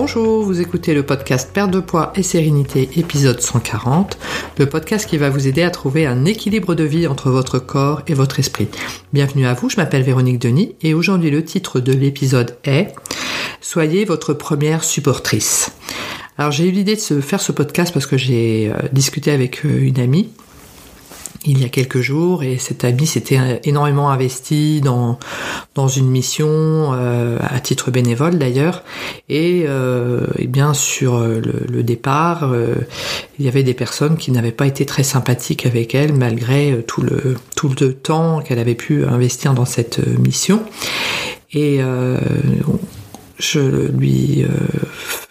Bonjour, vous écoutez le podcast Perte de poids et sérénité épisode 140, le podcast qui va vous aider à trouver un équilibre de vie entre votre corps et votre esprit. Bienvenue à vous, je m'appelle Véronique Denis et aujourd'hui le titre de l'épisode est Soyez votre première supportrice. Alors j'ai eu l'idée de faire ce podcast parce que j'ai euh, discuté avec euh, une amie il y a quelques jours et cet ami s'était énormément investi dans une mission euh, à titre bénévole d'ailleurs. Et, euh, et, bien sur le, départ euh, il y avait des personnes qui n'avaient pas été très sympathiques avec elle malgré tout le temps qu'elle avait pu investir dans cette mission. Et je lui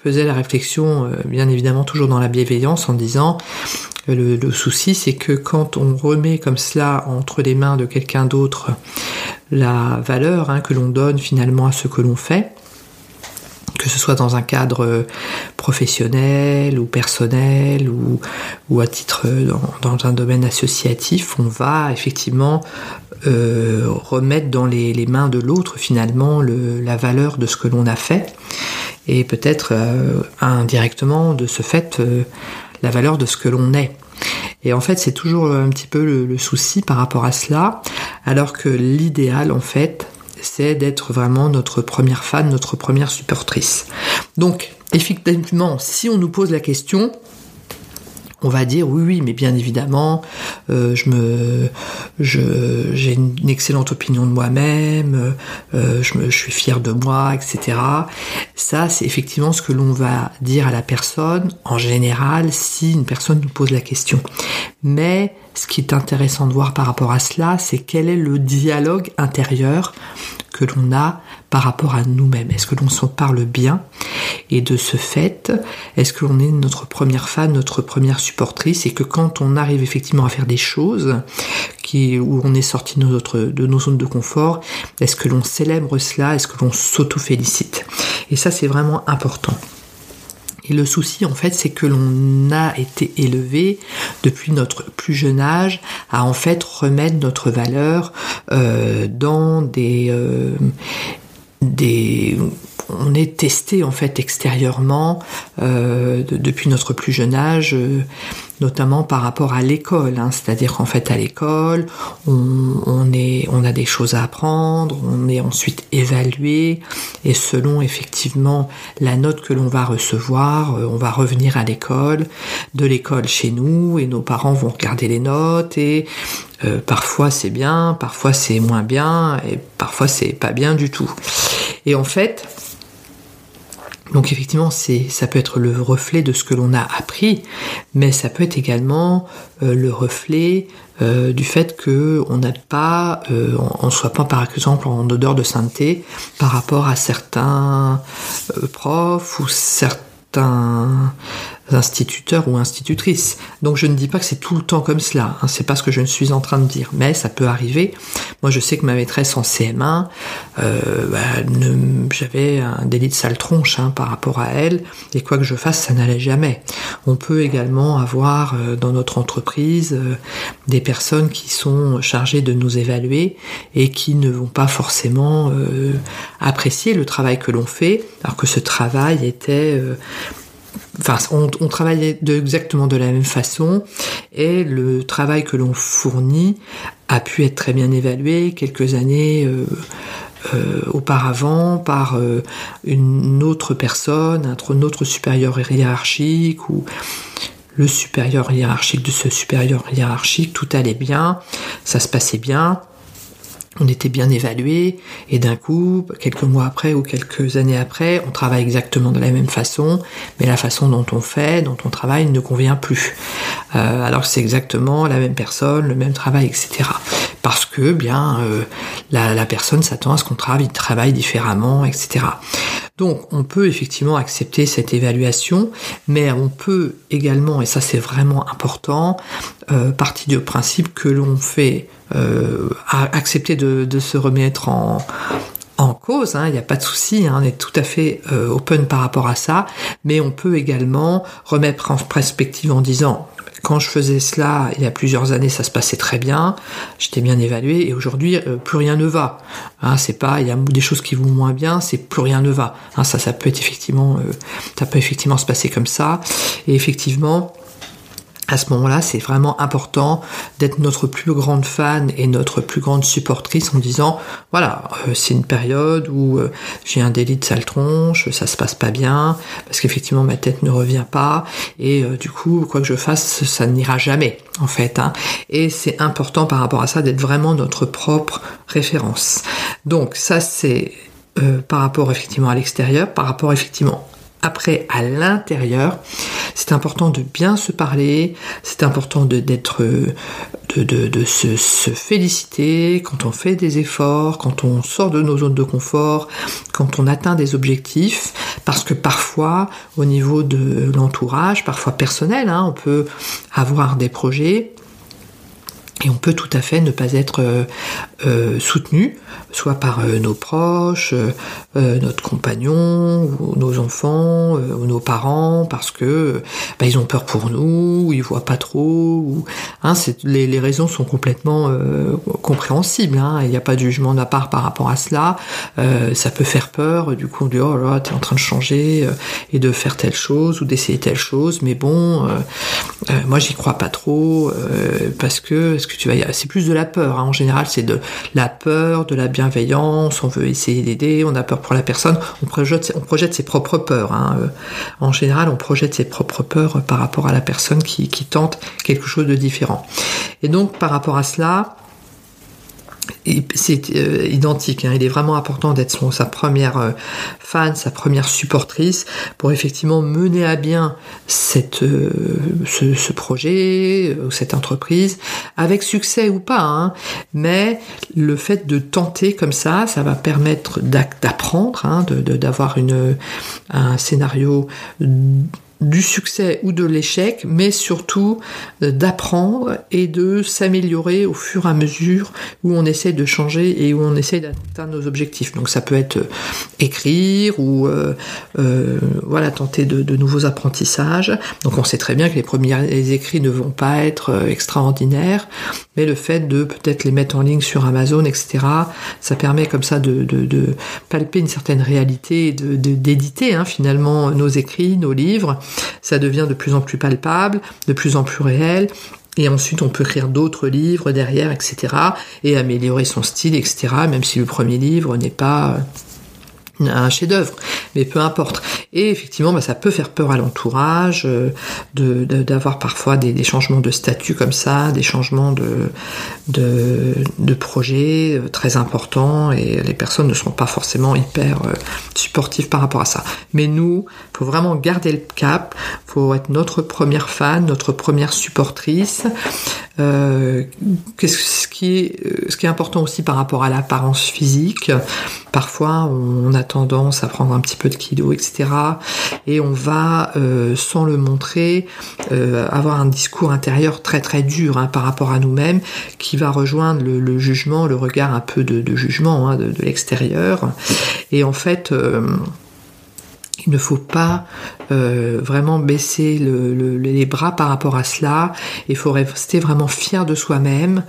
faisais la réflexion, bien évidemment toujours dans la bienveillance, en disant le, souci, c'est que quand on remet comme cela entre les mains de quelqu'un d'autre la valeur hein, que l'on donne finalement à ce que l'on fait, que ce soit dans un cadre professionnel ou personnel ou, à titre dans, un domaine associatif, on va effectivement euh, remettre dans les, mains de l'autre finalement la valeur de ce que l'on a fait et peut-être euh, indirectement de ce fait euh, la valeur de ce que l'on est. Et en fait, c'est toujours un petit peu le, souci par rapport à cela, alors que l'idéal, en fait, c'est d'être vraiment notre première fan, notre première supportrice. Donc, effectivement, si on nous pose la question, on va dire oui oui mais bien évidemment euh, je me j'ai une excellente opinion de moi-même euh, je, me, je suis fier de moi etc ça c'est effectivement ce que l'on va dire à la personne en général si une personne nous pose la question. Mais ce qui est intéressant de voir par rapport à cela c'est quel est le dialogue intérieur que l'on a par rapport à nous-mêmes. Est-ce que l'on s'en parle bien? Et de ce fait, est-ce que l'on est notre première fan, notre première supportrice? Et que quand on arrive effectivement à faire des choses où on est sorti de, notre, de nos zones de confort, est-ce que l'on célèbre cela? Est-ce que l'on s'auto-félicite? Et ça, c'est vraiment important. Et le souci, en fait, c'est que l'on a été élevé depuis notre plus jeune âge à en fait remettre notre valeur euh, dans des, euh, des on est testé en fait extérieurement euh, depuis notre plus jeune âge, euh, notamment par rapport à l'école. Hein. C'est-à-dire qu'en fait à l'école, on, a des choses à apprendre, on est ensuite évalué et selon effectivement la note que l'on va recevoir, euh, on va revenir à l'école, de l'école chez nous et nos parents vont regarder les notes et parfois c'est bien, parfois c'est moins bien et parfois c'est pas bien du tout. Et en fait, donc effectivement, c'est, ça peut être le reflet de ce que l'on a appris, mais ça peut être également euh, le reflet euh, du fait que on n'a pas, euh, on, soit pas par exemple en odeur de sainteté par rapport à certains profs ou certains instituteurs ou institutrices. Donc je ne dis pas que c'est tout le temps comme cela, hein, c'est pas ce que je ne suis en train de dire, mais ça peut arriver. Moi je sais que ma maîtresse en CM1, euh, bah, j'avais un délit de sale tronche hein, par rapport à elle, et quoi que je fasse, ça n'allait jamais. On peut également avoir euh, dans notre entreprise euh, des personnes qui sont chargées de nous évaluer et qui ne vont pas forcément apprécier le travail que l'on fait, alors que ce travail était On, exactement de la même façon et le travail que l'on fournit a pu être très bien évalué quelques années euh, euh, auparavant par euh, une autre personne, un autre supérieur hiérarchique ou le supérieur hiérarchique de ce supérieur hiérarchique, tout allait bien, ça se passait bien on était bien évalué et d'un coup, quelques mois après ou quelques années après, on travaille exactement de la même façon, mais la façon dont on fait, dont on travaille ne convient plus. Euh, alors c'est exactement la même personne, le même travail, etc. Parce que bien euh, la, personne s'attend à ce qu'on travaille, travaille différemment, etc. Donc on peut effectivement accepter cette évaluation, mais on peut également, et ça c'est vraiment important, euh, partir du principe que l'on fait euh, accepter de, se remettre en, en cause, hein, il n'y a pas de souci, hein, on est tout à fait euh, open par rapport à ça, mais on peut également remettre en perspective en disant quand je faisais cela il y a plusieurs années, ça se passait très bien, j'étais bien évalué, et aujourd'hui, euh, plus rien ne va. Hein, c'est pas, il y a des choses qui vont moins bien, c'est plus rien ne va. Hein, ça, ça peut être effectivement, euh, ça peut effectivement se passer comme ça, et effectivement, à ce moment-là, c'est vraiment important d'être notre plus grande fan et notre plus grande supportrice en disant, voilà, euh, c'est une période où euh, j'ai un délit de sale tronche, ça se passe pas bien, parce qu'effectivement ma tête ne revient pas, et euh, du coup, quoi que je fasse, ça n'ira jamais, en fait. Hein. Et c'est important par rapport à ça d'être vraiment notre propre référence. Donc ça, c'est par rapport effectivement à l'extérieur, par rapport effectivement après, à l'intérieur, c'est important de bien se parler, c'est important de, d'être, de, de, se, féliciter quand on fait des efforts, quand on sort de nos zones de confort, quand on atteint des objectifs, parce que parfois, au niveau de l'entourage, parfois personnel, hein, on peut avoir des projets et on peut tout à fait ne pas être euh, euh, soutenu, soit par euh, nos proches, notre compagnon, nos enfants, ou nos parents, parce que bah, ils ont peur pour nous, ou ils voient pas trop. Hein, les, raisons sont complètement compréhensibles. Hein, il n'y a pas de jugement de part par rapport à cela. ça peut faire peur. Du coup, on dit oh là, t'es en train de changer et de faire telle chose ou d'essayer telle chose. Mais bon, moi j'y crois pas trop parce que C'est plus de la peur. Hein. En général, c'est de la peur, de la bienveillance. On veut essayer d'aider. On a peur pour la personne. On projette, ses propres peurs. Hein. Euh, en général, on projette ses propres peurs par rapport à la personne qui tente quelque chose de différent. Et donc, par rapport à cela, c'est euh, identique. Hein. Il est vraiment important d'être sa première euh, fan, sa première supportrice pour effectivement mener à bien cette, euh, ce, projet ou cette entreprise avec succès ou pas. Hein. Mais le fait de tenter comme ça, ça va permettre d'apprendre, hein, d'avoir une un scénario du succès ou de l'échec, mais surtout euh, d'apprendre et de s'améliorer au fur et à mesure où on essaie de changer et où on essaie d'atteindre nos objectifs. Donc ça peut être euh, écrire ou euh, voilà tenter de, nouveaux apprentissages. Donc on sait très bien que les premiers écrits ne vont pas être extraordinaires, mais le fait de peut-être les mettre en ligne sur Amazon, etc., ça permet comme ça de, palper une certaine réalité, de d'éditer hein, finalement nos écrits, nos livres ça devient de plus en plus palpable, de plus en plus réel. Et ensuite, on peut écrire d'autres livres derrière, etc. Et améliorer son style, etc. Même si le premier livre n'est pas un chef-d'œuvre, mais peu importe. Et effectivement, bah, ça peut faire peur à l'entourage, euh, de, d'avoir parfois des, changements de statut comme ça, des changements de, de, projets euh, très importants, et les personnes ne seront pas forcément hyper euh, supportives par rapport à ça. Mais nous, faut vraiment garder le cap, faut être notre première fan, notre première supportrice. Euh, ce, est, ce qui est important aussi par rapport à l'apparence physique, parfois on a tendance à prendre un petit peu de kilos, etc. Et on va, euh, sans le montrer, euh, avoir un discours intérieur très très dur hein, par rapport à nous-mêmes, qui va rejoindre le, jugement, le regard un peu de, jugement hein, de l'extérieur. Et en fait, il ne faut pas euh, vraiment baisser les bras par rapport à cela. Il faut rester vraiment fier de soi-même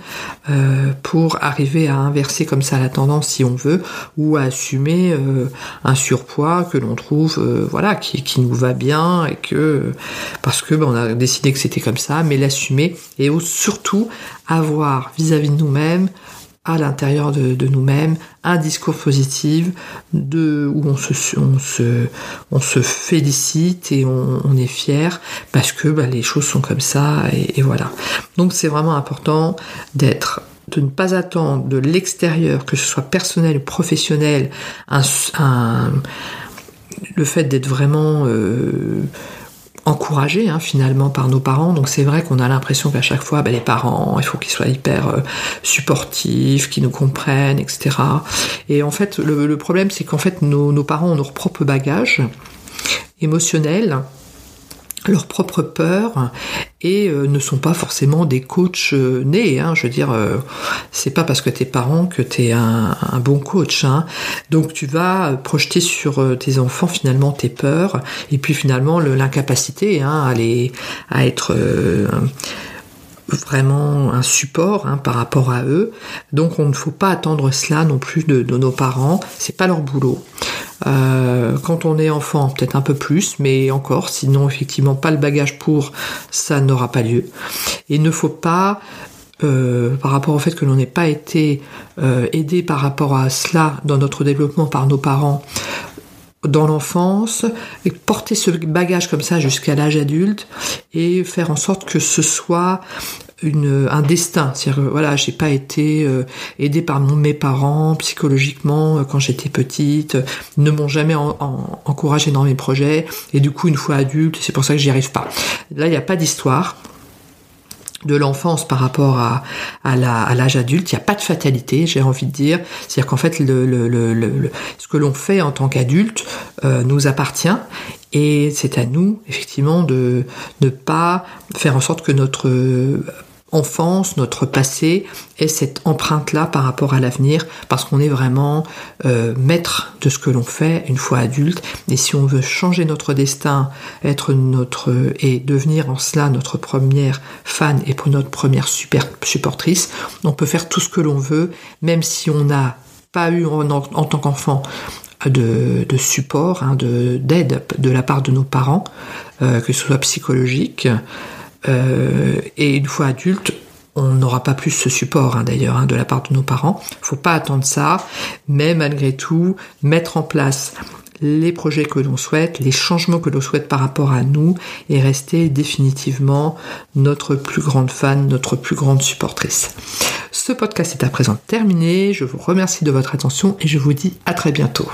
euh, pour arriver à inverser comme ça la tendance si on veut, ou à assumer euh, un surpoids que l'on trouve, voilà, qui, nous va bien et que parce que ben, on a décidé que c'était comme ça, mais l'assumer et surtout avoir vis-à-vis de nous-mêmes à l'intérieur de, nous-mêmes un discours positif de, où on se, on se, félicite et on, est fier parce que bah, les choses sont comme ça et, voilà. Donc c'est vraiment important d'être de ne pas attendre de l'extérieur, que ce soit personnel ou professionnel, le fait d'être vraiment euh, encouragés hein, finalement par nos parents. Donc c'est vrai qu'on a l'impression qu'à chaque fois, ben, les parents, il faut qu'ils soient hyper euh, supportifs, qu'ils nous comprennent, etc. Et en fait, le, problème, c'est qu'en fait, nos, nos, parents ont leur propre bagage émotionnel leurs propres peurs et euh, ne sont pas forcément des coachs euh, nés. Hein, je veux dire, euh, c'est pas parce que t'es parent que t'es un, un bon coach. Hein. Donc tu vas projeter sur tes enfants finalement tes peurs et puis finalement l'incapacité hein, à, être vraiment un support par rapport à eux. Donc on ne faut pas attendre cela non plus de, de nos parents. C'est pas leur boulot. Euh, quand on est enfant, peut-être un peu plus, mais encore, sinon effectivement pas le bagage pour, ça n'aura pas lieu. Et il ne faut pas euh, par rapport au fait que l'on n'ait pas été euh, aidé par rapport à cela dans notre développement par nos parents dans l'enfance, et porter ce bagage comme ça jusqu'à l'âge adulte et faire en sorte que ce soit une, un destin. C'est-à-dire, voilà, j'ai pas été euh, aidée par mes parents psychologiquement euh, quand j'étais petite, ne m'ont jamais en, en, encouragé dans mes projets, et du coup, une fois adulte, c'est pour ça que j'y arrive pas. Là, il n'y a pas d'histoire de l'enfance par rapport à, à l'âge adulte, il n'y a pas de fatalité, j'ai envie de dire. C'est-à-dire qu'en fait, le, le, le, ce que l'on fait en tant qu'adulte euh, nous appartient et c'est à nous, effectivement, de ne pas faire en sorte que notre enfance, notre passé, et cette empreinte-là par rapport à l'avenir, parce qu'on est vraiment euh, maître de ce que l'on fait une fois adulte. Et si on veut changer notre destin, être notre et devenir en cela notre première fan et pour notre première supportrice, on peut faire tout ce que l'on veut, même si on n'a pas eu en, tant qu'enfant de, support, hein, d'aide de, la part de nos parents, euh, que ce soit psychologique, et une fois adulte, on n'aura pas plus ce support hein, d'ailleurs hein, de la part de nos parents. Faut pas attendre ça, mais malgré tout, mettre en place les projets que l'on souhaite, les changements que l'on souhaite par rapport à nous et rester définitivement notre plus grande fan, notre plus grande supportrice. Ce podcast est à présent terminé, je vous remercie de votre attention et je vous dis à très bientôt.